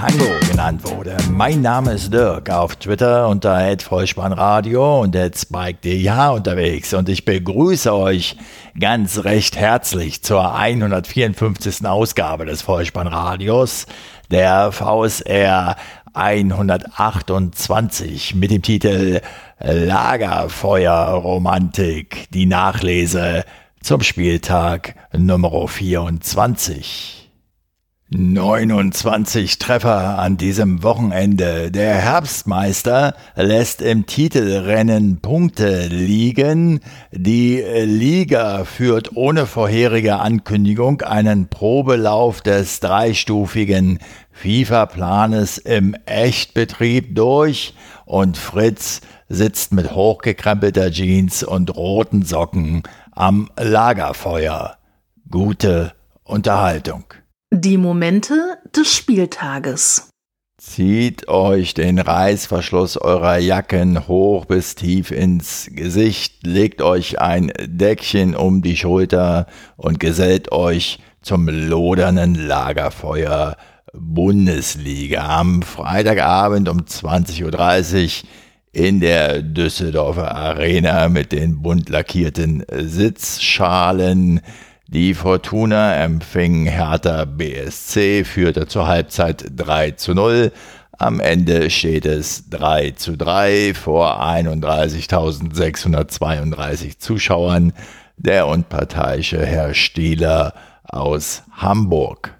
Tango genannt wurde. Mein Name ist Dirk, auf Twitter unter Vollspannradio und Spike.dh unterwegs und ich begrüße euch ganz recht herzlich zur 154. Ausgabe des Vollspannradios, der VSR 128 mit dem Titel Lagerfeuerromantik, die Nachlese zum Spieltag Nummer 24. 29 Treffer an diesem Wochenende. Der Herbstmeister lässt im Titelrennen Punkte liegen. Die Liga führt ohne vorherige Ankündigung einen Probelauf des dreistufigen FIFA-Planes im Echtbetrieb durch und Fritz sitzt mit hochgekrempelter Jeans und roten Socken am Lagerfeuer. Gute Unterhaltung. Die Momente des Spieltages. Zieht euch den Reißverschluss eurer Jacken hoch bis tief ins Gesicht, legt euch ein Deckchen um die Schulter und gesellt euch zum lodernden Lagerfeuer Bundesliga am Freitagabend um 20.30 Uhr in der Düsseldorfer Arena mit den bunt lackierten Sitzschalen. Die Fortuna empfing Hertha BSC, führte zur Halbzeit 3 zu 0. Am Ende steht es 3 zu 3 vor 31.632 Zuschauern. Der unparteiische Herr Stieler aus Hamburg.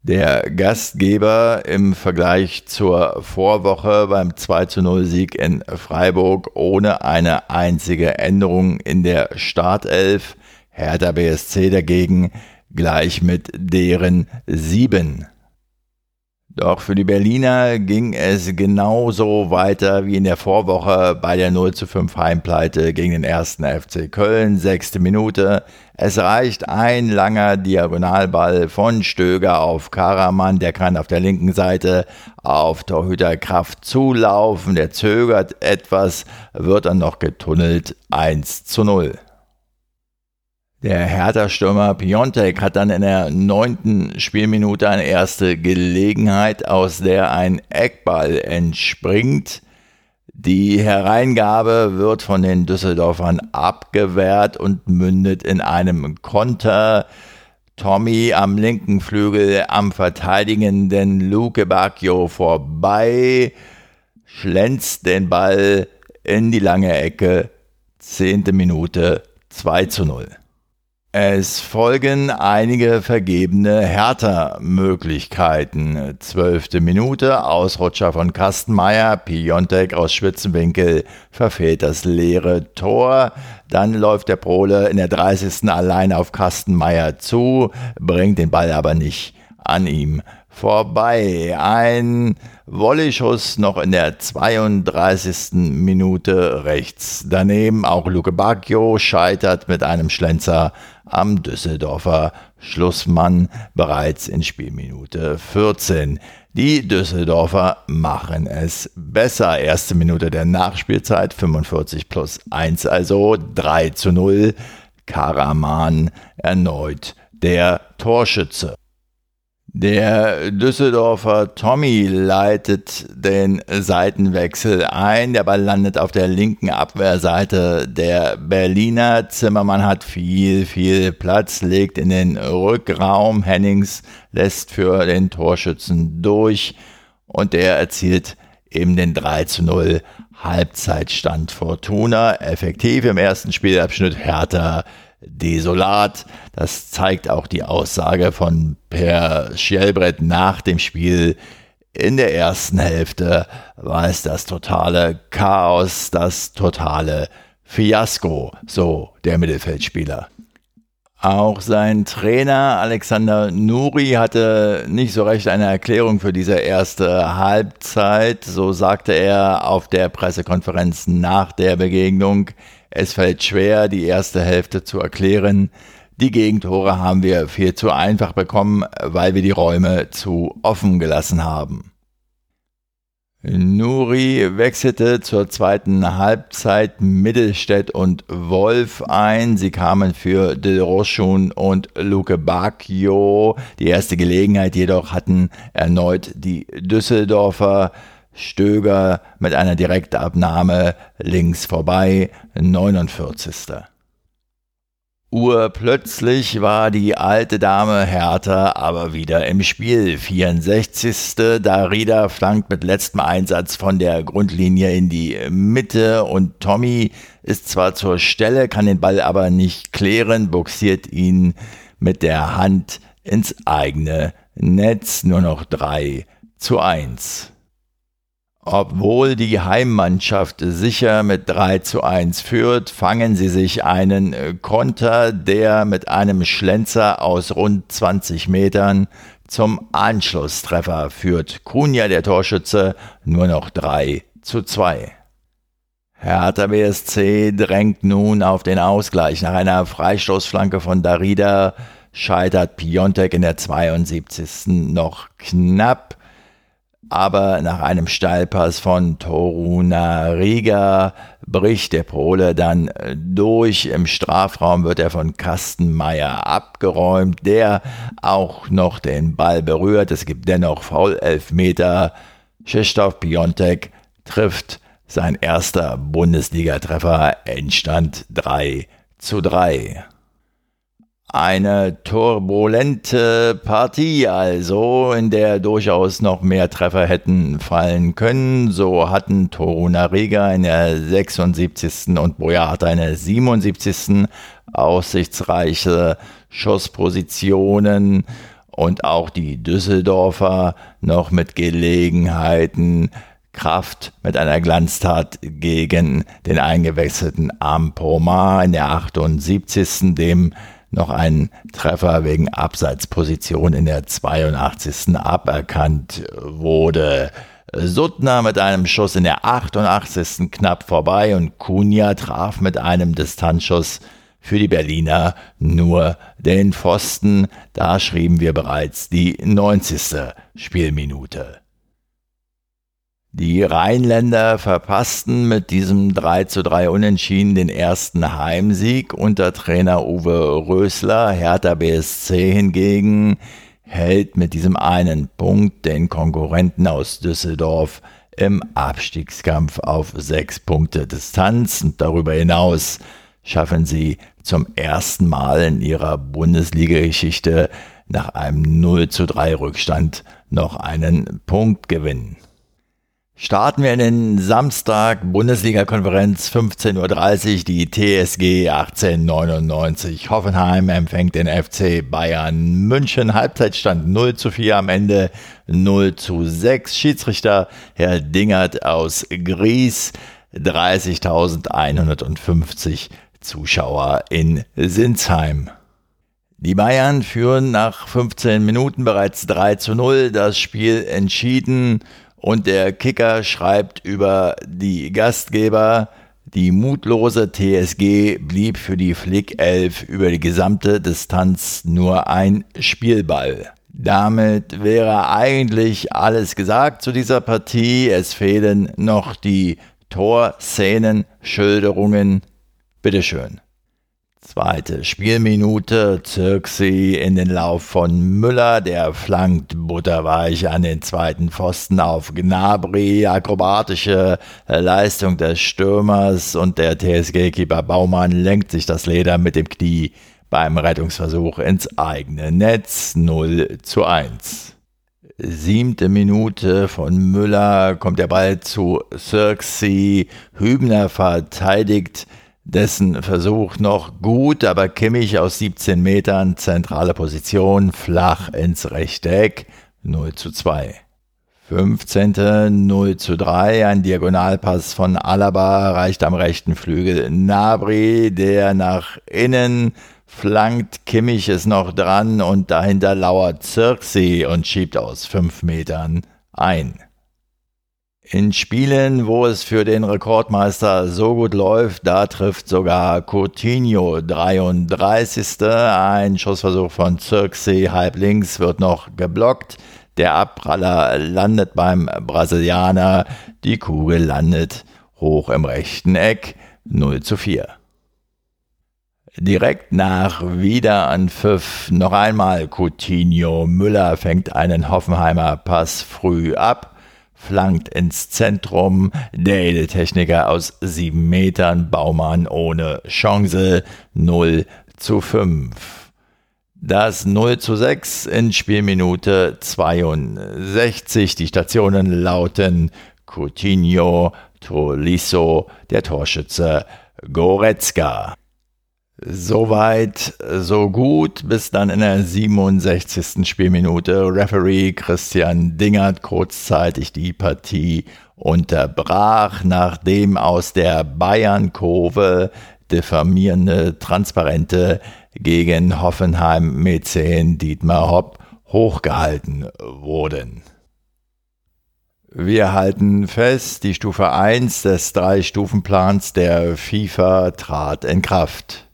Der Gastgeber im Vergleich zur Vorwoche beim 2 zu 0 Sieg in Freiburg ohne eine einzige Änderung in der Startelf Hertha BSC dagegen gleich mit deren sieben. Doch für die Berliner ging es genauso weiter wie in der Vorwoche bei der 0 zu 5 Heimpleite gegen den ersten FC Köln, sechste Minute. Es reicht ein langer Diagonalball von Stöger auf Karaman, der kann auf der linken Seite auf Torhüterkraft zulaufen, der zögert etwas, wird dann noch getunnelt 1 zu 0. Der Hertha-Stürmer Piontek hat dann in der neunten Spielminute eine erste Gelegenheit, aus der ein Eckball entspringt. Die Hereingabe wird von den Düsseldorfern abgewehrt und mündet in einem Konter. Tommy am linken Flügel am verteidigenden Luke Bacchio vorbei, schlänzt den Ball in die lange Ecke. Zehnte Minute 2 zu 0. Es folgen einige vergebene Hertha-Möglichkeiten. Zwölfte Minute, Ausrutscher von Kastenmeier, Piontek aus Spitzenwinkel verfehlt das leere Tor. Dann läuft der Prole in der 30. allein auf Kastenmeier zu, bringt den Ball aber nicht an ihm vorbei. Ein Volleyschuss noch in der 32. Minute rechts. Daneben auch Luke Bacchio scheitert mit einem Schlenzer am Düsseldorfer Schlussmann bereits in Spielminute 14. Die Düsseldorfer machen es besser. Erste Minute der Nachspielzeit 45 plus 1, also 3 zu 0. Karaman erneut der Torschütze. Der Düsseldorfer Tommy leitet den Seitenwechsel ein. Der Ball landet auf der linken Abwehrseite der Berliner. Zimmermann hat viel, viel Platz, legt in den Rückraum. Hennings lässt für den Torschützen durch und der erzielt eben den 3 zu 0 Halbzeitstand Fortuna. Effektiv im ersten Spielabschnitt Hertha desolat. Das zeigt auch die Aussage von Per Schjelbrett nach dem Spiel. In der ersten Hälfte war es das totale Chaos, das totale Fiasko, so der Mittelfeldspieler. Auch sein Trainer Alexander Nuri hatte nicht so recht eine Erklärung für diese erste Halbzeit. So sagte er auf der Pressekonferenz nach der Begegnung, es fällt schwer, die erste Hälfte zu erklären. Die Gegentore haben wir viel zu einfach bekommen, weil wir die Räume zu offen gelassen haben. Nuri wechselte zur zweiten Halbzeit Mittelstädt und Wolf ein. Sie kamen für Del Rochun und Luke Bacchio. Die erste Gelegenheit jedoch hatten erneut die Düsseldorfer. Stöger mit einer Direktabnahme links vorbei, 49. Urplötzlich war die alte Dame Hertha aber wieder im Spiel. 64. Darida flankt mit letztem Einsatz von der Grundlinie in die Mitte und Tommy ist zwar zur Stelle, kann den Ball aber nicht klären, boxiert ihn mit der Hand ins eigene Netz. Nur noch 3 zu 1. Obwohl die Heimmannschaft sicher mit 3 zu 1 führt, fangen sie sich einen äh, Konter, der mit einem Schlenzer aus rund 20 Metern zum Anschlusstreffer führt. Kunja, der Torschütze, nur noch 3 zu 2. Hertha BSC drängt nun auf den Ausgleich. Nach einer Freistoßflanke von Darida scheitert Piontek in der 72. noch knapp aber nach einem Steilpass von Toruna Riga bricht der Pole dann durch. Im Strafraum wird er von Kastenmeier abgeräumt, der auch noch den Ball berührt. Es gibt dennoch Foul-Elfmeter. Krzysztof Piontek trifft sein erster Bundesligatreffer, Endstand 3 zu 3. Eine turbulente Partie also, in der durchaus noch mehr Treffer hätten fallen können. So hatten Toruna Riga in der 76. und Boyata in der 77. aussichtsreiche Schusspositionen und auch die Düsseldorfer noch mit Gelegenheiten Kraft mit einer Glanztat gegen den eingewechselten Ampomar in der 78. dem noch ein Treffer wegen Abseitsposition in der 82. aberkannt wurde. Suttner mit einem Schuss in der 88. knapp vorbei und Kunja traf mit einem Distanzschuss für die Berliner nur den Pfosten. Da schrieben wir bereits die 90. Spielminute. Die Rheinländer verpassten mit diesem 3 zu 3 Unentschieden den ersten Heimsieg unter Trainer Uwe Rösler. Hertha BSC hingegen hält mit diesem einen Punkt den Konkurrenten aus Düsseldorf im Abstiegskampf auf sechs Punkte Distanz und darüber hinaus schaffen sie zum ersten Mal in ihrer Bundesliga-Geschichte nach einem 0 zu 3 Rückstand noch einen Punktgewinn. Starten wir in den Samstag, Bundesliga-Konferenz 15.30 Uhr, die TSG 1899. Hoffenheim empfängt den FC Bayern München. Halbzeitstand 0 zu 4 am Ende 0 zu 6. Schiedsrichter Herr Dingert aus Gries. 30.150 Zuschauer in Sinsheim. Die Bayern führen nach 15 Minuten bereits 3 zu 0. Das Spiel entschieden und der Kicker schreibt über die Gastgeber, die mutlose TSG blieb für die Flick 11 über die gesamte Distanz nur ein Spielball. Damit wäre eigentlich alles gesagt zu dieser Partie. Es fehlen noch die Torszenen, Schilderungen. Bitteschön. Zweite Spielminute, Zirksi in den Lauf von Müller, der flankt butterweich an den zweiten Pfosten auf Gnabry, akrobatische Leistung des Stürmers und der TSG-Keeper Baumann lenkt sich das Leder mit dem Knie beim Rettungsversuch ins eigene Netz. 0 zu 1. Siebte Minute von Müller kommt der Ball zu Zirksi, Hübner verteidigt dessen Versuch noch gut, aber Kimmich aus 17 Metern, zentrale Position, flach ins rechte Eck, 0 zu 2. 15. 0 zu 3, ein Diagonalpass von Alaba reicht am rechten Flügel Nabri, der nach innen flankt, Kimmich ist noch dran und dahinter lauert Zirksi und schiebt aus 5 Metern ein. In Spielen, wo es für den Rekordmeister so gut läuft, da trifft sogar Coutinho 33. Ein Schussversuch von Zirkzee halb links wird noch geblockt. Der Abpraller landet beim Brasilianer. Die Kugel landet hoch im rechten Eck. 0 zu 4. Direkt nach Wiederanpfiff noch einmal Coutinho. Müller fängt einen Hoffenheimer Pass früh ab flankt ins Zentrum. Der Edeltechniker aus sieben Metern, Baumann ohne Chance, 0 zu 5. Das 0 zu 6 in Spielminute 62. Die Stationen lauten Coutinho, Tolisso, der Torschütze Goretzka. Soweit, so gut, bis dann in der 67. Spielminute Referee Christian Dingert kurzzeitig die Partie unterbrach, nachdem aus der Bayern-Kurve diffamierende Transparente gegen Hoffenheim-Mäzen Dietmar Hopp hochgehalten wurden. Wir halten fest, die Stufe 1 des Drei-Stufen-Plans der FIFA trat in Kraft.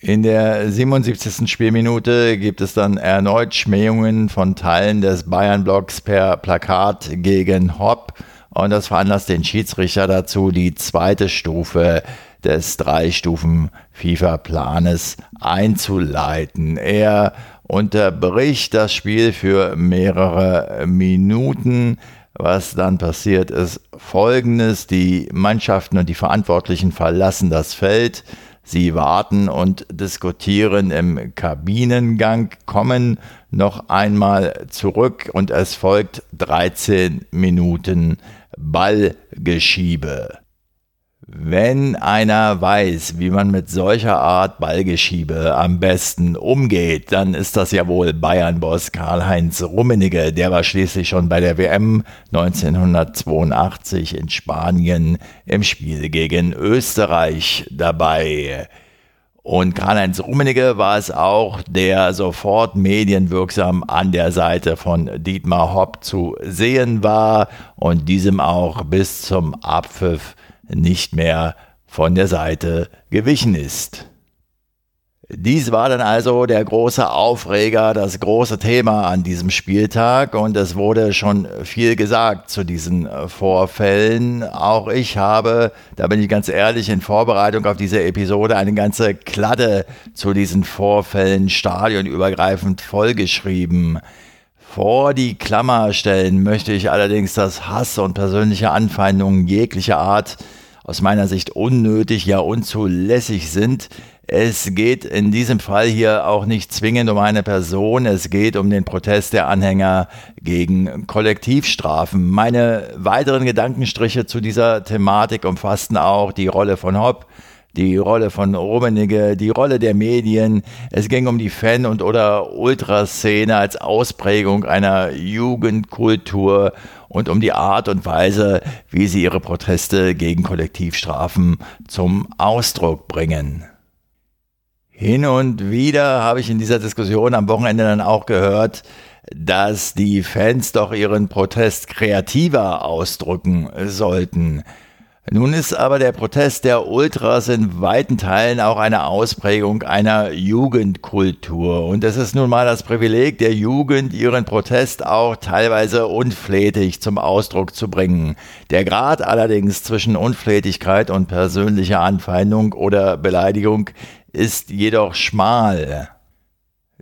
In der 77. Spielminute gibt es dann erneut Schmähungen von Teilen des Bayern-Blocks per Plakat gegen Hopp und das veranlasst den Schiedsrichter dazu, die zweite Stufe des Drei-Stufen-FIFA-Planes einzuleiten. Er unterbricht das Spiel für mehrere Minuten. Was dann passiert ist folgendes, die Mannschaften und die Verantwortlichen verlassen das Feld. Sie warten und diskutieren im Kabinengang, kommen noch einmal zurück und es folgt 13 Minuten Ballgeschiebe. Wenn einer weiß, wie man mit solcher Art Ballgeschiebe am besten umgeht, dann ist das ja wohl Bayern-Boss Karl-Heinz Rummenigge. Der war schließlich schon bei der WM 1982 in Spanien im Spiel gegen Österreich dabei. Und Karl-Heinz Rummenigge war es auch, der sofort medienwirksam an der Seite von Dietmar Hopp zu sehen war und diesem auch bis zum Abpfiff nicht mehr von der Seite gewichen ist. Dies war dann also der große Aufreger, das große Thema an diesem Spieltag und es wurde schon viel gesagt zu diesen Vorfällen. Auch ich habe, da bin ich ganz ehrlich, in Vorbereitung auf diese Episode eine ganze Kladde zu diesen Vorfällen stadionübergreifend vollgeschrieben. Vor die Klammer stellen möchte ich allerdings, dass Hass und persönliche Anfeindungen jeglicher Art aus meiner Sicht unnötig, ja unzulässig sind. Es geht in diesem Fall hier auch nicht zwingend um eine Person, es geht um den Protest der Anhänger gegen Kollektivstrafen. Meine weiteren Gedankenstriche zu dieser Thematik umfassten auch die Rolle von Hopp, die Rolle von Rummenigge, die Rolle der Medien. Es ging um die Fan- und oder Ultraszene als Ausprägung einer Jugendkultur und um die Art und Weise, wie sie ihre Proteste gegen Kollektivstrafen zum Ausdruck bringen. Hin und wieder habe ich in dieser Diskussion am Wochenende dann auch gehört, dass die Fans doch ihren Protest kreativer ausdrücken sollten. Nun ist aber der Protest der Ultras in weiten Teilen auch eine Ausprägung einer Jugendkultur. Und es ist nun mal das Privileg der Jugend, ihren Protest auch teilweise unflätig zum Ausdruck zu bringen. Der Grad allerdings zwischen Unflätigkeit und persönlicher Anfeindung oder Beleidigung ist jedoch schmal.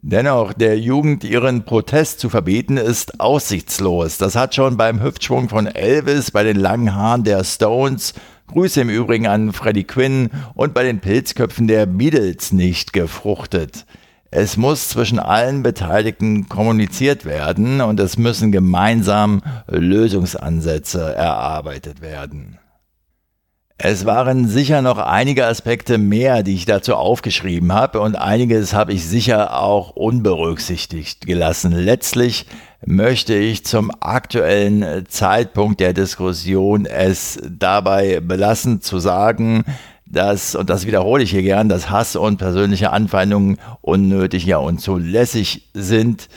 Dennoch, der Jugend ihren Protest zu verbieten, ist aussichtslos. Das hat schon beim Hüftschwung von Elvis, bei den langen Haaren der Stones, Grüße im Übrigen an Freddie Quinn und bei den Pilzköpfen der Beatles nicht gefruchtet. Es muss zwischen allen Beteiligten kommuniziert werden und es müssen gemeinsam Lösungsansätze erarbeitet werden. Es waren sicher noch einige Aspekte mehr, die ich dazu aufgeschrieben habe und einiges habe ich sicher auch unberücksichtigt gelassen. Letztlich möchte ich zum aktuellen Zeitpunkt der Diskussion es dabei belassen zu sagen, dass, und das wiederhole ich hier gern, dass Hass und persönliche Anfeindungen unnötig ja unzulässig sind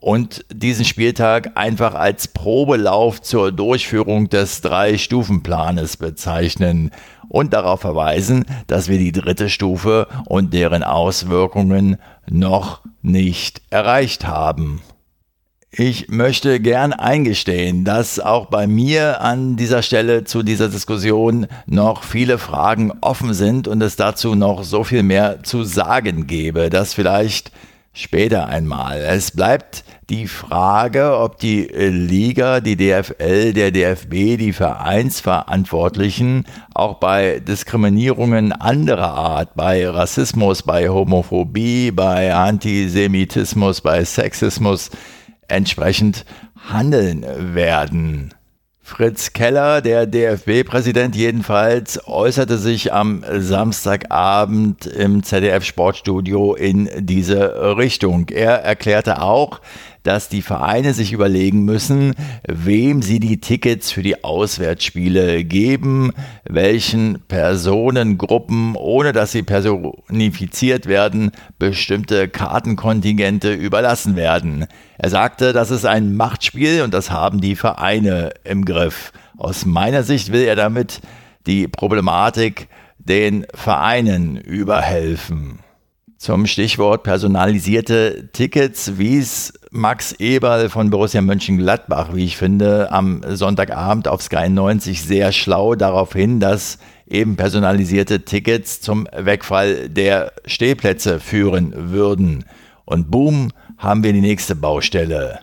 und diesen Spieltag einfach als Probelauf zur Durchführung des Drei-Stufen-Planes bezeichnen und darauf verweisen, dass wir die dritte Stufe und deren Auswirkungen noch nicht erreicht haben. Ich möchte gern eingestehen, dass auch bei mir an dieser Stelle zu dieser Diskussion noch viele Fragen offen sind und es dazu noch so viel mehr zu sagen gäbe, dass vielleicht später einmal. Es bleibt die Frage, ob die Liga, die DFL, der DFB, die Vereinsverantwortlichen auch bei Diskriminierungen anderer Art, bei Rassismus, bei Homophobie, bei Antisemitismus, bei Sexismus entsprechend handeln werden. Fritz Keller, der DFB-Präsident jedenfalls, äußerte sich am Samstagabend im ZDF Sportstudio in diese Richtung. Er erklärte auch, dass die Vereine sich überlegen müssen, wem sie die Tickets für die Auswärtsspiele geben, welchen Personengruppen, ohne dass sie personifiziert werden, bestimmte Kartenkontingente überlassen werden. Er sagte, das ist ein Machtspiel und das haben die Vereine im Griff. Aus meiner Sicht will er damit die Problematik den Vereinen überhelfen. Zum Stichwort personalisierte Tickets wies Max Eberl von Borussia Mönchengladbach, wie ich finde, am Sonntagabend auf Sky 90 sehr schlau darauf hin, dass eben personalisierte Tickets zum Wegfall der Stehplätze führen würden. Und boom, haben wir die nächste Baustelle.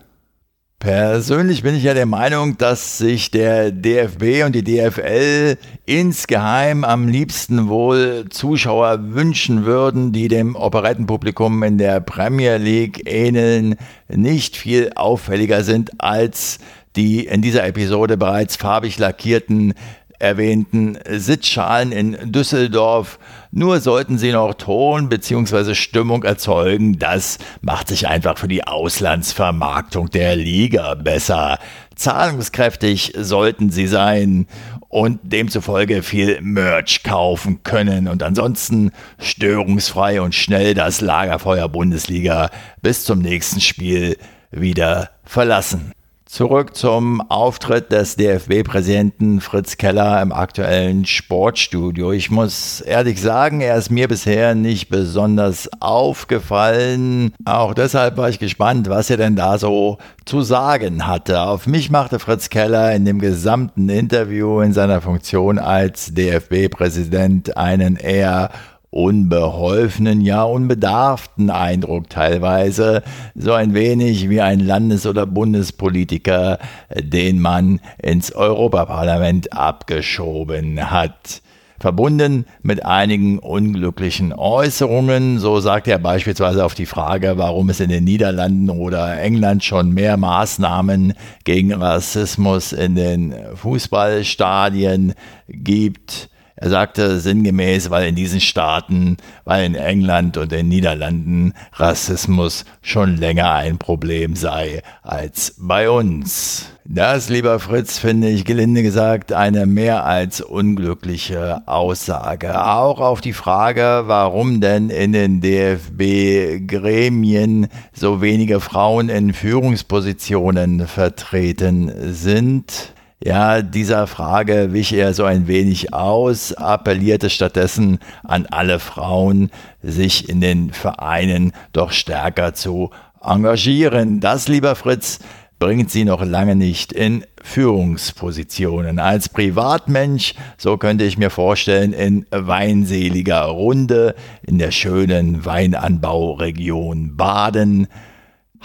Persönlich bin ich ja der Meinung, dass sich der DFB und die DFL insgeheim am liebsten wohl Zuschauer wünschen würden, die dem Operettenpublikum in der Premier League ähneln, nicht viel auffälliger sind als die in dieser Episode bereits farbig lackierten erwähnten Sitzschalen in Düsseldorf. Nur sollten sie noch Ton bzw. Stimmung erzeugen, das macht sich einfach für die Auslandsvermarktung der Liga besser. Zahlungskräftig sollten sie sein und demzufolge viel Merch kaufen können und ansonsten störungsfrei und schnell das Lagerfeuer Bundesliga bis zum nächsten Spiel wieder verlassen. Zurück zum Auftritt des DFB-Präsidenten Fritz Keller im aktuellen Sportstudio. Ich muss ehrlich sagen, er ist mir bisher nicht besonders aufgefallen. Auch deshalb war ich gespannt, was er denn da so zu sagen hatte. Auf mich machte Fritz Keller in dem gesamten Interview in seiner Funktion als DFB-Präsident einen eher unbeholfenen, ja unbedarften Eindruck teilweise, so ein wenig wie ein Landes- oder Bundespolitiker, den man ins Europaparlament abgeschoben hat verbunden mit einigen unglücklichen Äußerungen. So sagt er beispielsweise auf die Frage, warum es in den Niederlanden oder England schon mehr Maßnahmen gegen Rassismus in den Fußballstadien gibt. Er sagte sinngemäß, weil in diesen Staaten, weil in England und den Niederlanden Rassismus schon länger ein Problem sei als bei uns. Das, lieber Fritz, finde ich gelinde gesagt eine mehr als unglückliche Aussage. Auch auf die Frage, warum denn in den DFB-Gremien so wenige Frauen in Führungspositionen vertreten sind, ja, dieser Frage wich er so ein wenig aus, appellierte stattdessen an alle Frauen, sich in den Vereinen doch stärker zu engagieren. Das, lieber Fritz, bringt sie noch lange nicht in Führungspositionen. Als Privatmensch, so könnte ich mir vorstellen, in weinseliger Runde in der schönen Weinanbauregion Baden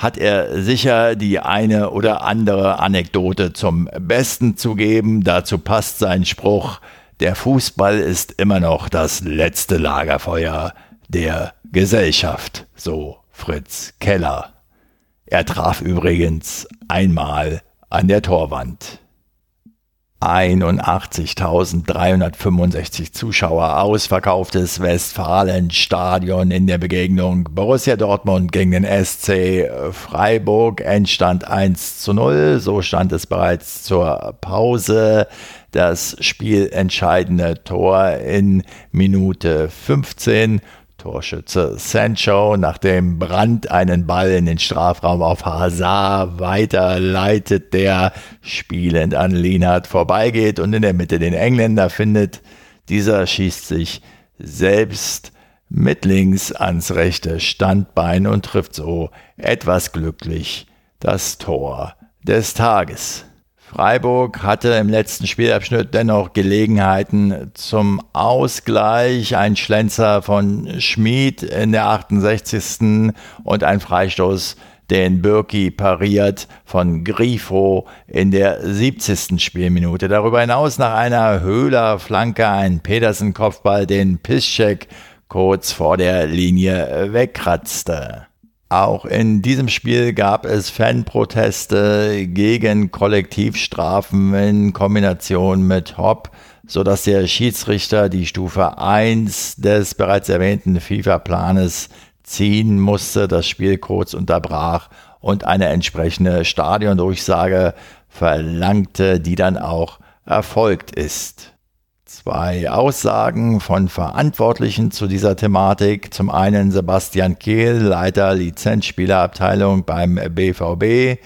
hat er sicher die eine oder andere Anekdote zum Besten zu geben. Dazu passt sein Spruch, der Fußball ist immer noch das letzte Lagerfeuer der Gesellschaft, so Fritz Keller. Er traf übrigens einmal an der Torwand. 81.365 Zuschauer, ausverkauftes Westfalenstadion in der Begegnung Borussia Dortmund gegen den SC Freiburg. Endstand 1 zu 0, so stand es bereits zur Pause. Das spielentscheidende Tor in Minute 15 Torschütze Sancho, nachdem Brandt einen Ball in den Strafraum auf Hazard weiterleitet, der spielend an Lienhardt vorbeigeht und in der Mitte den Engländer findet. Dieser schießt sich selbst mit links ans rechte Standbein und trifft so etwas glücklich das Tor des Tages. Freiburg hatte im letzten Spielabschnitt dennoch Gelegenheiten zum Ausgleich. Ein Schlenzer von Schmid in der 68. und ein Freistoß, den Birki pariert von Grifo in der 70. Spielminute. Darüber hinaus nach einer Höhler-Flanke ein Pedersen-Kopfball, den Piszczek kurz vor der Linie wegkratzte. Auch in diesem Spiel gab es Fanproteste gegen Kollektivstrafen in Kombination mit Hopp, sodass der Schiedsrichter die Stufe 1 des bereits erwähnten FIFA-Planes ziehen musste, das Spiel kurz unterbrach und eine entsprechende Stadiondurchsage verlangte, die dann auch erfolgt ist zwei Aussagen von Verantwortlichen zu dieser Thematik. Zum einen Sebastian Kehl, Leiter Lizenzspielerabteilung beim BVB.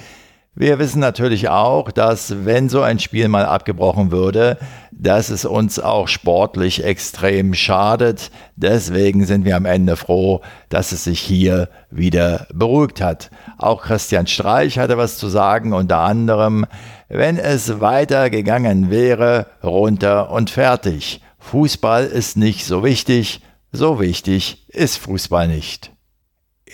Wir wissen natürlich auch, dass wenn so ein Spiel mal abgebrochen würde, dass es uns auch sportlich extrem schadet. Deswegen sind wir am Ende froh, dass es sich hier wieder beruhigt hat. Auch Christian Streich hatte was zu sagen, unter anderem, wenn es weiter gegangen wäre, runter und fertig. Fußball ist nicht so wichtig, so wichtig ist Fußball nicht.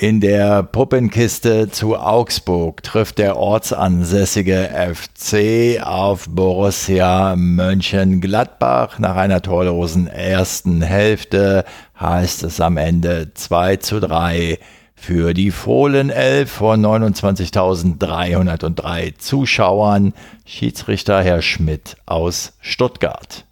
In der Puppenkiste zu Augsburg trifft der ortsansässige FC auf Borussia Mönchengladbach. Nach einer torlosen ersten Hälfte heißt es am Ende 2 zu 3 für die Fohlenelf von 29.303 Zuschauern. Schiedsrichter Herr Schmidt aus Stuttgart.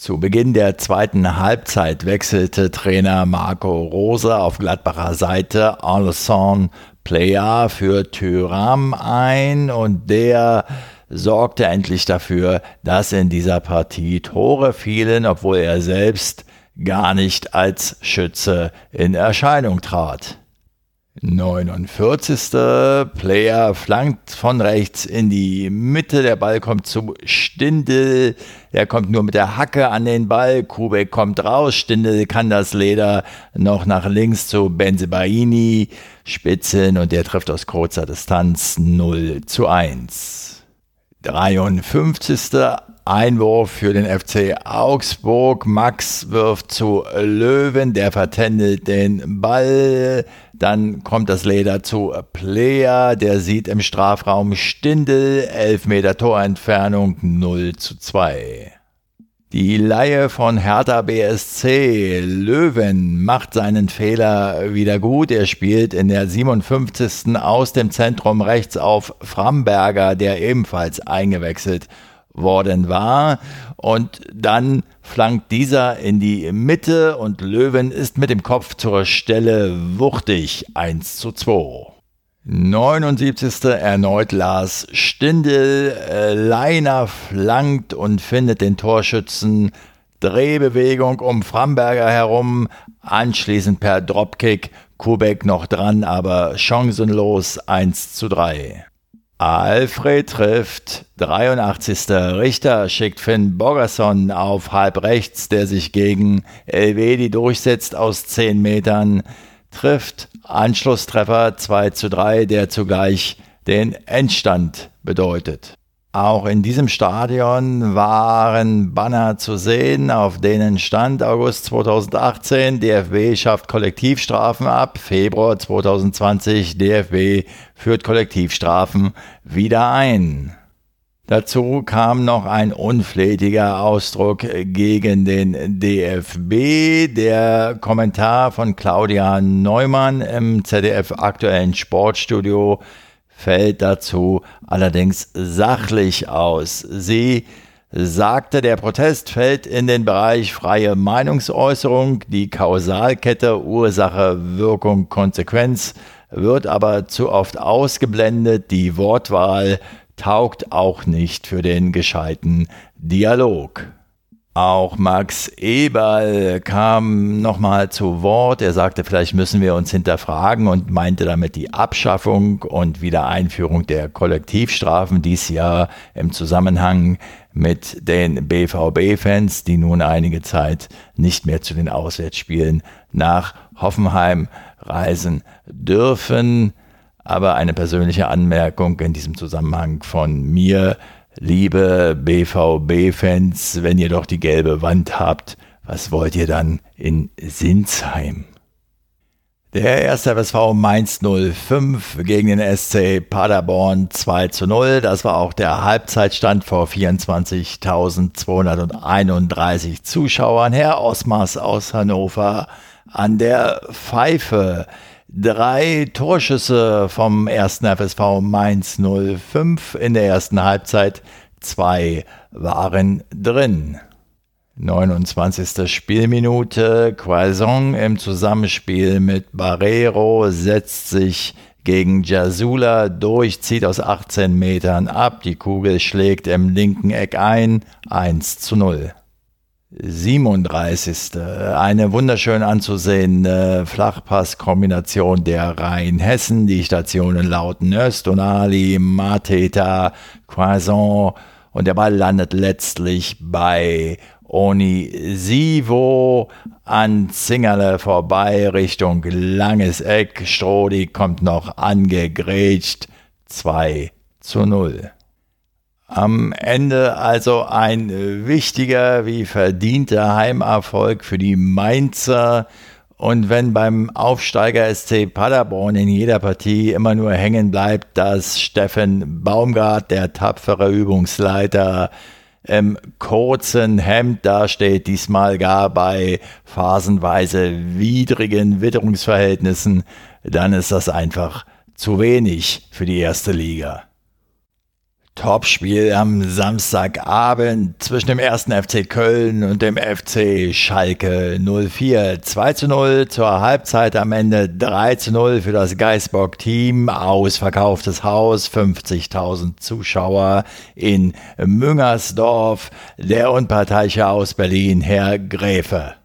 Zu Beginn der zweiten Halbzeit wechselte Trainer Marco Rose auf Gladbacher Seite Alessandro Player für Thüram ein und der sorgte endlich dafür, dass in dieser Partie Tore fielen, obwohl er selbst gar nicht als Schütze in Erscheinung trat. 49. Player flankt von rechts in die Mitte. Der Ball kommt zu Stindel. Er kommt nur mit der Hacke an den Ball. Kubek kommt raus. Stindel kann das Leder noch nach links zu Benzebaini spitzen und der trifft aus kurzer Distanz 0 zu 1. 53. Einwurf für den FC Augsburg. Max wirft zu Löwen, der vertändelt den Ball. Dann kommt das Leder zu Player, der sieht im Strafraum Stindel, 11 Meter Torentfernung 0 zu 2. Die Laie von Hertha BSC Löwen macht seinen Fehler wieder gut. Er spielt in der 57. aus dem Zentrum rechts auf Framberger, der ebenfalls eingewechselt worden war. Und dann flankt dieser in die Mitte und Löwen ist mit dem Kopf zur Stelle wuchtig 1 zu 2. 79. erneut Lars Stindl. Äh, Leiner flankt und findet den Torschützen. Drehbewegung um Framberger herum. Anschließend per Dropkick. Kubek noch dran, aber chancenlos 1 zu 3. Alfred trifft. 83. Richter schickt Finn Bogerson auf halb rechts, der sich gegen Elvedi durchsetzt aus 10 Metern. Trifft. Anschlusstreffer 2 zu 3, der zugleich den Endstand bedeutet. Auch in diesem Stadion waren Banner zu sehen, auf denen stand August 2018, DFB schafft Kollektivstrafen ab, Februar 2020, DFB führt Kollektivstrafen wieder ein. Dazu kam noch ein unflätiger Ausdruck gegen den DFB. Der Kommentar von Claudia Neumann im ZDF aktuellen Sportstudio fällt dazu allerdings sachlich aus. Sie sagte, der Protest fällt in den Bereich freie Meinungsäußerung, die Kausalkette Ursache, Wirkung, Konsequenz wird aber zu oft ausgeblendet, die Wortwahl taugt auch nicht für den gescheiten Dialog. Auch Max Eberl kam nochmal zu Wort. Er sagte, vielleicht müssen wir uns hinterfragen und meinte damit die Abschaffung und Wiedereinführung der Kollektivstrafen dies Jahr im Zusammenhang mit den BVB-Fans, die nun einige Zeit nicht mehr zu den Auswärtsspielen nach Hoffenheim reisen dürfen. Aber eine persönliche Anmerkung in diesem Zusammenhang von mir liebe BVB-Fans, wenn ihr doch die gelbe Wand habt, was wollt ihr dann in Sinsheim? Der erste FSV Mainz 05 gegen den SC Paderborn 2 zu 0. Das war auch der Halbzeitstand vor 24.231 Zuschauern. Herr Osmars aus Hannover an der Pfeife. Drei Torschüsse vom ersten FSV Mainz 05 in der ersten Halbzeit. Zwei waren drin. 29. Spielminute. Quaison im Zusammenspiel mit Barrero setzt sich gegen Jasula durch, zieht aus 18 Metern ab. Die Kugel schlägt im linken Eck ein. 1 zu 0. 37. Eine wunderschön anzusehende Flachpasskombination der Rheinhessen. Die Stationen lauten Östonali, Mateta, Croissant und der Ball landet letztlich bei Onisivo an Zingerle vorbei Richtung langes Eck. Strodi kommt noch angegrätscht. 2 zu 0. Am Ende also ein wichtiger wie verdienter Heimerfolg für die Mainzer. Und wenn beim Aufsteiger SC Paderborn in jeder Partie immer nur hängen bleibt, dass Steffen Baumgart, der tapfere Übungsleiter, im kurzen Hemd dasteht, diesmal gar bei phasenweise widrigen Witterungsverhältnissen, dann ist das einfach zu wenig für die erste Liga. Topspiel am Samstagabend zwischen dem ersten FC Köln und dem FC Schalke 04. 2 zu 0 zur Halbzeit am Ende 3 zu 0 für das Geisbock-Team. Ausverkauftes Haus, 50.000 Zuschauer in Müngersdorf. Der Unparteiche aus Berlin, Herr Gräfe.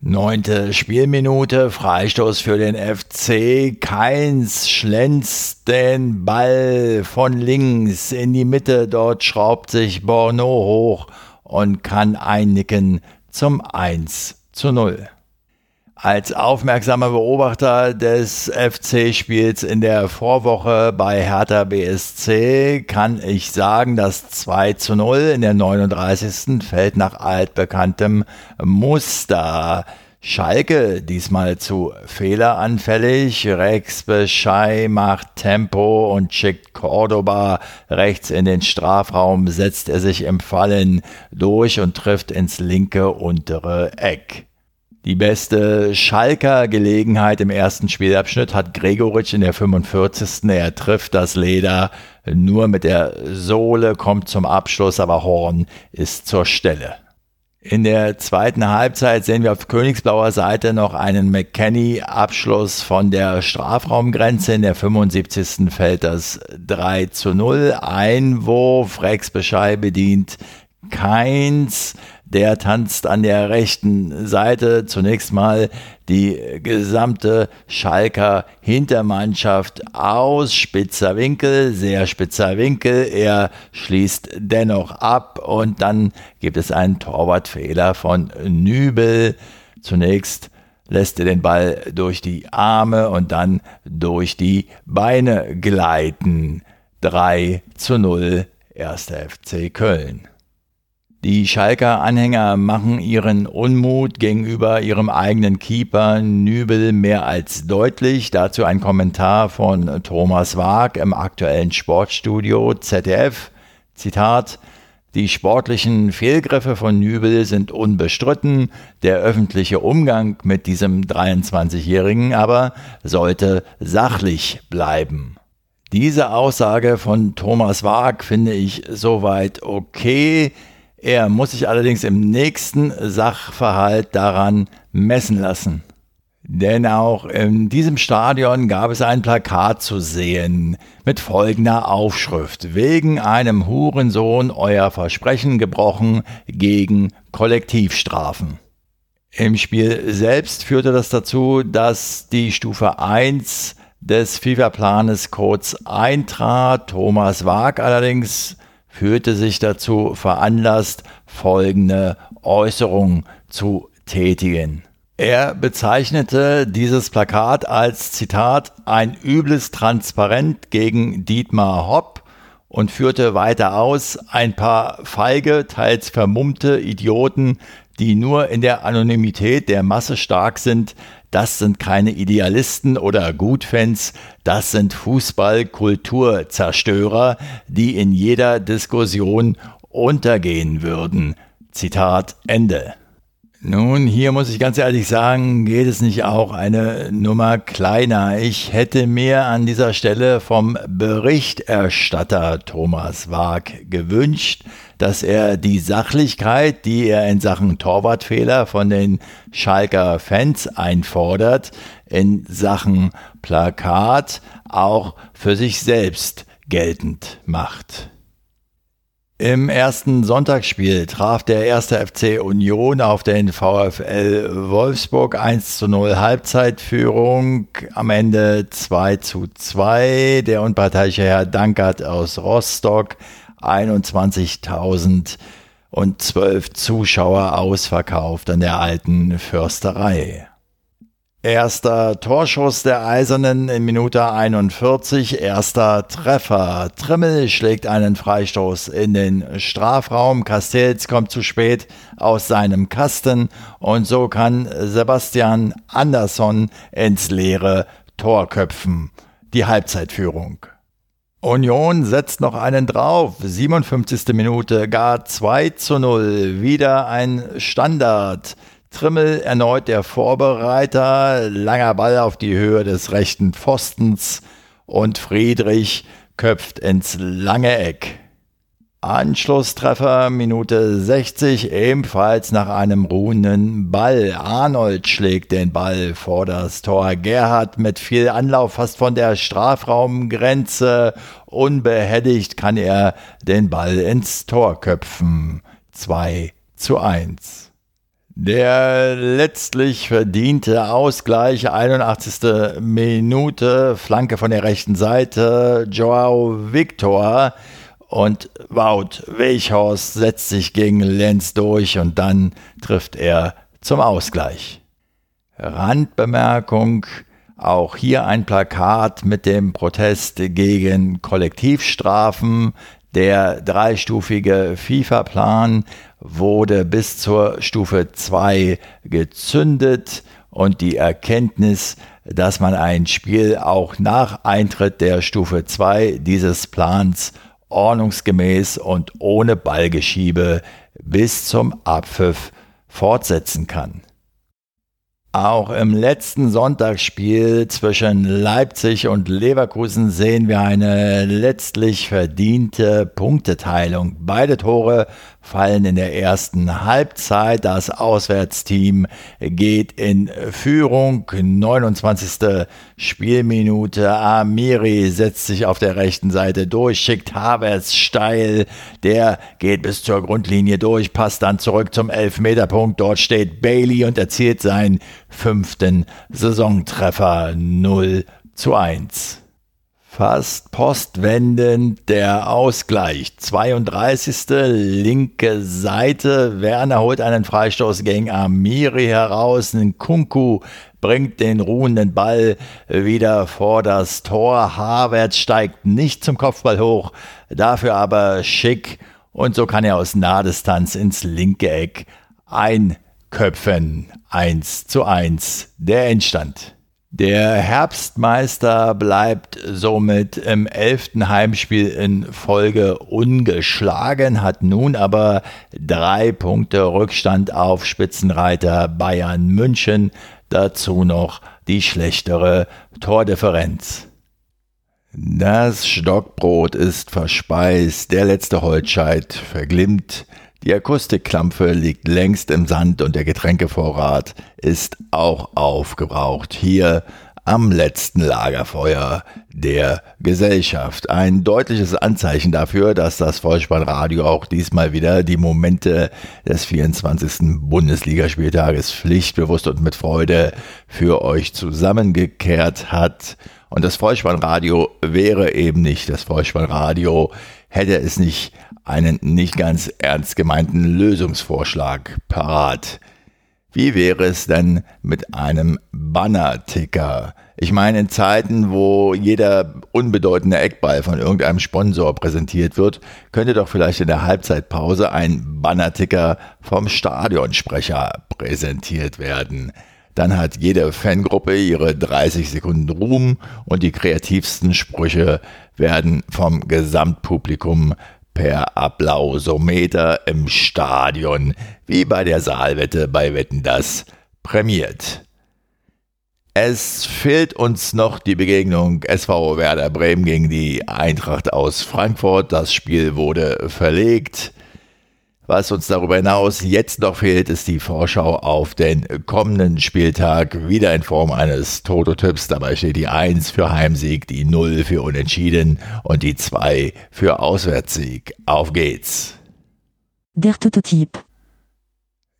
Neunte Spielminute, Freistoß für den FC. Keins schlänzt den Ball von links in die Mitte. Dort schraubt sich Borno hoch und kann einnicken zum 1 zu 0. Als aufmerksamer Beobachter des FC-Spiels in der Vorwoche bei Hertha BSC kann ich sagen, das 2 zu 0 in der 39. fällt nach altbekanntem Muster. Schalke diesmal zu fehleranfällig. Rex Beschei macht Tempo und schickt Cordoba rechts in den Strafraum, setzt er sich im Fallen durch und trifft ins linke untere Eck. Die beste Schalker Gelegenheit im ersten Spielabschnitt hat Gregoritsch in der 45. Er trifft das Leder nur mit der Sohle, kommt zum Abschluss, aber Horn ist zur Stelle. In der zweiten Halbzeit sehen wir auf Königsblauer Seite noch einen McKenny-Abschluss von der Strafraumgrenze. In der 75. fällt das 3 zu 0. Einwurf, Rex Bescheid bedient Keins der tanzt an der rechten Seite zunächst mal die gesamte Schalker Hintermannschaft aus. Spitzer Winkel, sehr spitzer Winkel. Er schließt dennoch ab und dann gibt es einen Torwartfehler von Nübel. Zunächst lässt er den Ball durch die Arme und dann durch die Beine gleiten. 3 zu 0, 1. FC Köln. Die Schalker Anhänger machen ihren Unmut gegenüber ihrem eigenen Keeper Nübel mehr als deutlich. Dazu ein Kommentar von Thomas Waag im aktuellen Sportstudio ZDF. Zitat die sportlichen Fehlgriffe von Nübel sind unbestritten, der öffentliche Umgang mit diesem 23-Jährigen aber sollte sachlich bleiben. Diese Aussage von Thomas Waag finde ich soweit okay. Er muss sich allerdings im nächsten Sachverhalt daran messen lassen. Denn auch in diesem Stadion gab es ein Plakat zu sehen mit folgender Aufschrift. Wegen einem Hurensohn euer Versprechen gebrochen gegen Kollektivstrafen. Im Spiel selbst führte das dazu, dass die Stufe 1 des FIFA-Planes kurz eintrat. Thomas Wag allerdings fühlte sich dazu veranlasst, folgende Äußerung zu tätigen. Er bezeichnete dieses Plakat als Zitat ein übles Transparent gegen Dietmar Hopp und führte weiter aus, ein paar feige, teils vermummte Idioten, die nur in der Anonymität der Masse stark sind, das sind keine Idealisten oder Gutfans, das sind Fußballkulturzerstörer, die in jeder Diskussion untergehen würden. Zitat Ende. Nun, hier muss ich ganz ehrlich sagen, geht es nicht auch eine Nummer kleiner. Ich hätte mir an dieser Stelle vom Berichterstatter Thomas Wag gewünscht, dass er die Sachlichkeit, die er in Sachen Torwartfehler von den Schalker Fans einfordert, in Sachen Plakat auch für sich selbst geltend macht. Im ersten Sonntagsspiel traf der erste FC Union auf den VfL Wolfsburg 1 zu 0 Halbzeitführung, am Ende 2 zu 2. Der unparteiische Herr Dankert aus Rostock 21.012 Zuschauer ausverkauft an der alten Försterei. Erster Torschuss der Eisernen in Minute 41, erster Treffer. Trimmel schlägt einen Freistoß in den Strafraum. Castells kommt zu spät aus seinem Kasten und so kann Sebastian Andersson ins leere Tor köpfen. Die Halbzeitführung. Union setzt noch einen drauf. 57. Minute, gar 2 zu 0. Wieder ein Standard. Trimmel erneut der Vorbereiter, langer Ball auf die Höhe des rechten Pfostens und Friedrich köpft ins lange Eck. Anschlusstreffer Minute 60, ebenfalls nach einem ruhenden Ball. Arnold schlägt den Ball vor das Tor. Gerhard mit viel Anlauf fast von der Strafraumgrenze. Unbehelligt kann er den Ball ins Tor köpfen. 2 zu 1. Der letztlich verdiente Ausgleich, 81. Minute, Flanke von der rechten Seite, Joao Victor und Wout Weichhorst setzt sich gegen Lenz durch und dann trifft er zum Ausgleich. Randbemerkung, auch hier ein Plakat mit dem Protest gegen Kollektivstrafen. Der dreistufige FIFA-Plan wurde bis zur Stufe 2 gezündet und die Erkenntnis, dass man ein Spiel auch nach Eintritt der Stufe 2 dieses Plans ordnungsgemäß und ohne Ballgeschiebe bis zum Abpfiff fortsetzen kann. Auch im letzten Sonntagsspiel zwischen Leipzig und Leverkusen sehen wir eine letztlich verdiente Punkteteilung. Beide Tore fallen in der ersten Halbzeit. Das Auswärtsteam geht in Führung. 29. Spielminute. Amiri setzt sich auf der rechten Seite durch, schickt Havertz steil. Der geht bis zur Grundlinie durch, passt dann zurück zum Elfmeterpunkt. Dort steht Bailey und erzielt seinen fünften Saisontreffer 0 zu 1. Fast postwendend der Ausgleich. 32. linke Seite. Werner holt einen Freistoß gegen Amiri heraus. Nkunku bringt den ruhenden Ball wieder vor das Tor. Harvard steigt nicht zum Kopfball hoch, dafür aber schick. Und so kann er aus Nahdistanz ins linke Eck einköpfen. 1 zu 1 der Endstand. Der Herbstmeister bleibt somit im elften Heimspiel in Folge ungeschlagen, hat nun aber drei Punkte Rückstand auf Spitzenreiter Bayern München, dazu noch die schlechtere Tordifferenz. Das Stockbrot ist verspeist, der letzte Holzscheit verglimmt, Die Akustikklampfe liegt längst im Sand und der Getränkevorrat ist auch aufgebraucht. Hier am letzten Lagerfeuer der Gesellschaft. Ein deutliches Anzeichen dafür, dass das Vollspannradio auch diesmal wieder die Momente des 24. Bundesligaspieltages pflichtbewusst und mit Freude für euch zusammengekehrt hat. Und das Vollspannradio wäre eben nicht das Vollspannradio, hätte es nicht einen nicht ganz ernst gemeinten Lösungsvorschlag parat. Wie wäre es denn mit einem Banner-Ticker? Ich meine, in Zeiten, wo jeder unbedeutende Eckball von irgendeinem Sponsor präsentiert wird, könnte doch vielleicht in der Halbzeitpause ein Banner-Ticker vom Stadionsprecher präsentiert werden. Dann hat jede Fangruppe ihre 30 Sekunden Ruhm und die kreativsten Sprüche werden vom Gesamtpublikum per Applausometer im Stadion, wie bei der Saalwette bei Wetten das, prämiert. Es fehlt uns noch die Begegnung SV Werder Bremen gegen die Eintracht aus Frankfurt. Das Spiel wurde verlegt. Was uns darüber hinaus jetzt noch fehlt, ist die Vorschau auf den kommenden Spieltag, wieder in Form eines Toto-Tipps. Dabei steht die 1 für Heimsieg, die 0 für Unentschieden und die 2 für Auswärtssieg. Auf geht's! Der Toto-Tipp.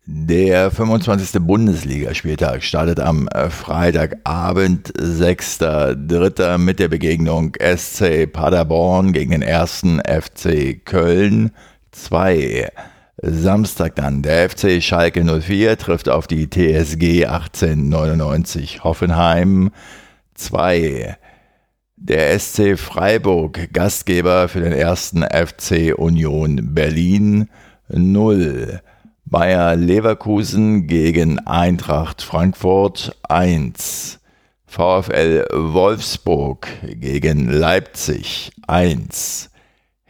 Der 25. Bundesligaspieltag startet am Freitagabend, 6.3. mit der Begegnung SC Paderborn gegen den ersten FC Köln 2. Samstag dann. Der FC Schalke 04 trifft auf die TSG 1899 Hoffenheim 2. Der SC Freiburg, Gastgeber für den ersten FC Union Berlin 0. Bayer Leverkusen gegen Eintracht Frankfurt 1. VfL Wolfsburg gegen Leipzig 1.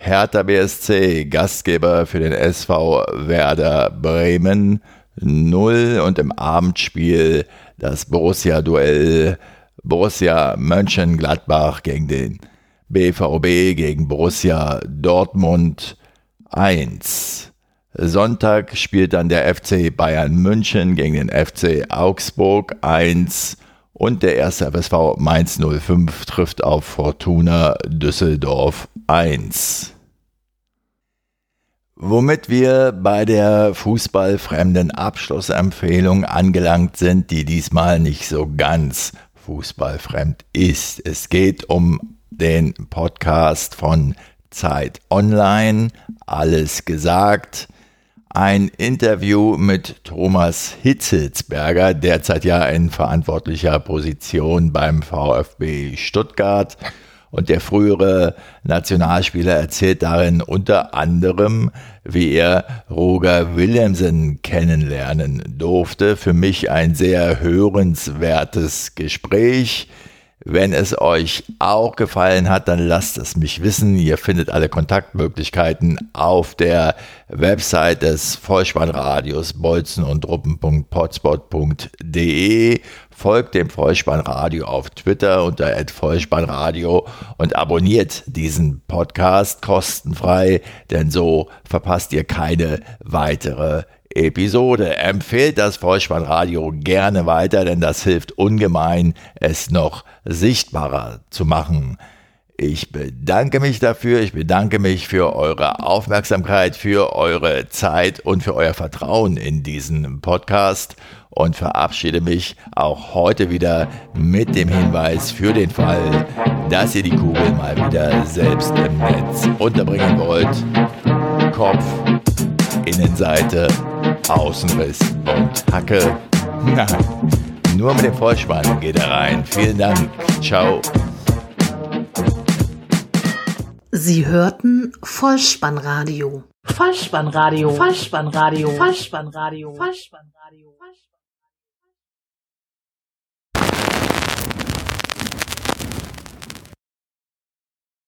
Hertha BSC, Gastgeber für den SV Werder Bremen 0 und im Abendspiel das Borussia-Duell Borussia Mönchengladbach gegen den BVB gegen Borussia Dortmund 1. Sonntag spielt dann der FC Bayern München gegen den FC Augsburg 1 und der erste FSV Mainz 05 trifft auf Fortuna Düsseldorf 1. Womit wir bei der fußballfremden Abschlussempfehlung angelangt sind, die diesmal nicht so ganz fußballfremd ist. Es geht um den Podcast von Zeit Online, alles gesagt ein Interview mit Thomas Hitzelsberger, derzeit ja in verantwortlicher Position beim VfB Stuttgart. Und der frühere Nationalspieler erzählt darin unter anderem, wie er Roger Willemsen kennenlernen durfte. Für mich ein sehr hörenswertes Gespräch. Wenn es euch auch gefallen hat, dann lasst es mich wissen. Ihr findet alle Kontaktmöglichkeiten auf der Website des Vollspannradios bolzen und truppen.potspot.de. Folgt dem Vollspannradio auf Twitter unter Vollspannradio und abonniert diesen Podcast kostenfrei, denn so verpasst ihr keine weitere Episode. Empfehlt das Vollspannradio gerne weiter, denn das hilft ungemein, es noch sichtbarer zu machen. Ich bedanke mich dafür, ich bedanke mich für eure Aufmerksamkeit, für eure Zeit und für euer Vertrauen in diesen Podcast und verabschiede mich auch heute wieder mit dem Hinweis für den Fall, dass ihr die Kugel mal wieder selbst im Netz unterbringen wollt. Kopf, Innenseite, Außenriss und Hacke. Nein, nur mit dem Vollspann geht er rein. Vielen Dank. Ciao. Sie hörten Vollspannradio. Vollspannradio. Vollspannradio. Vollspannradio. Vollspannradio.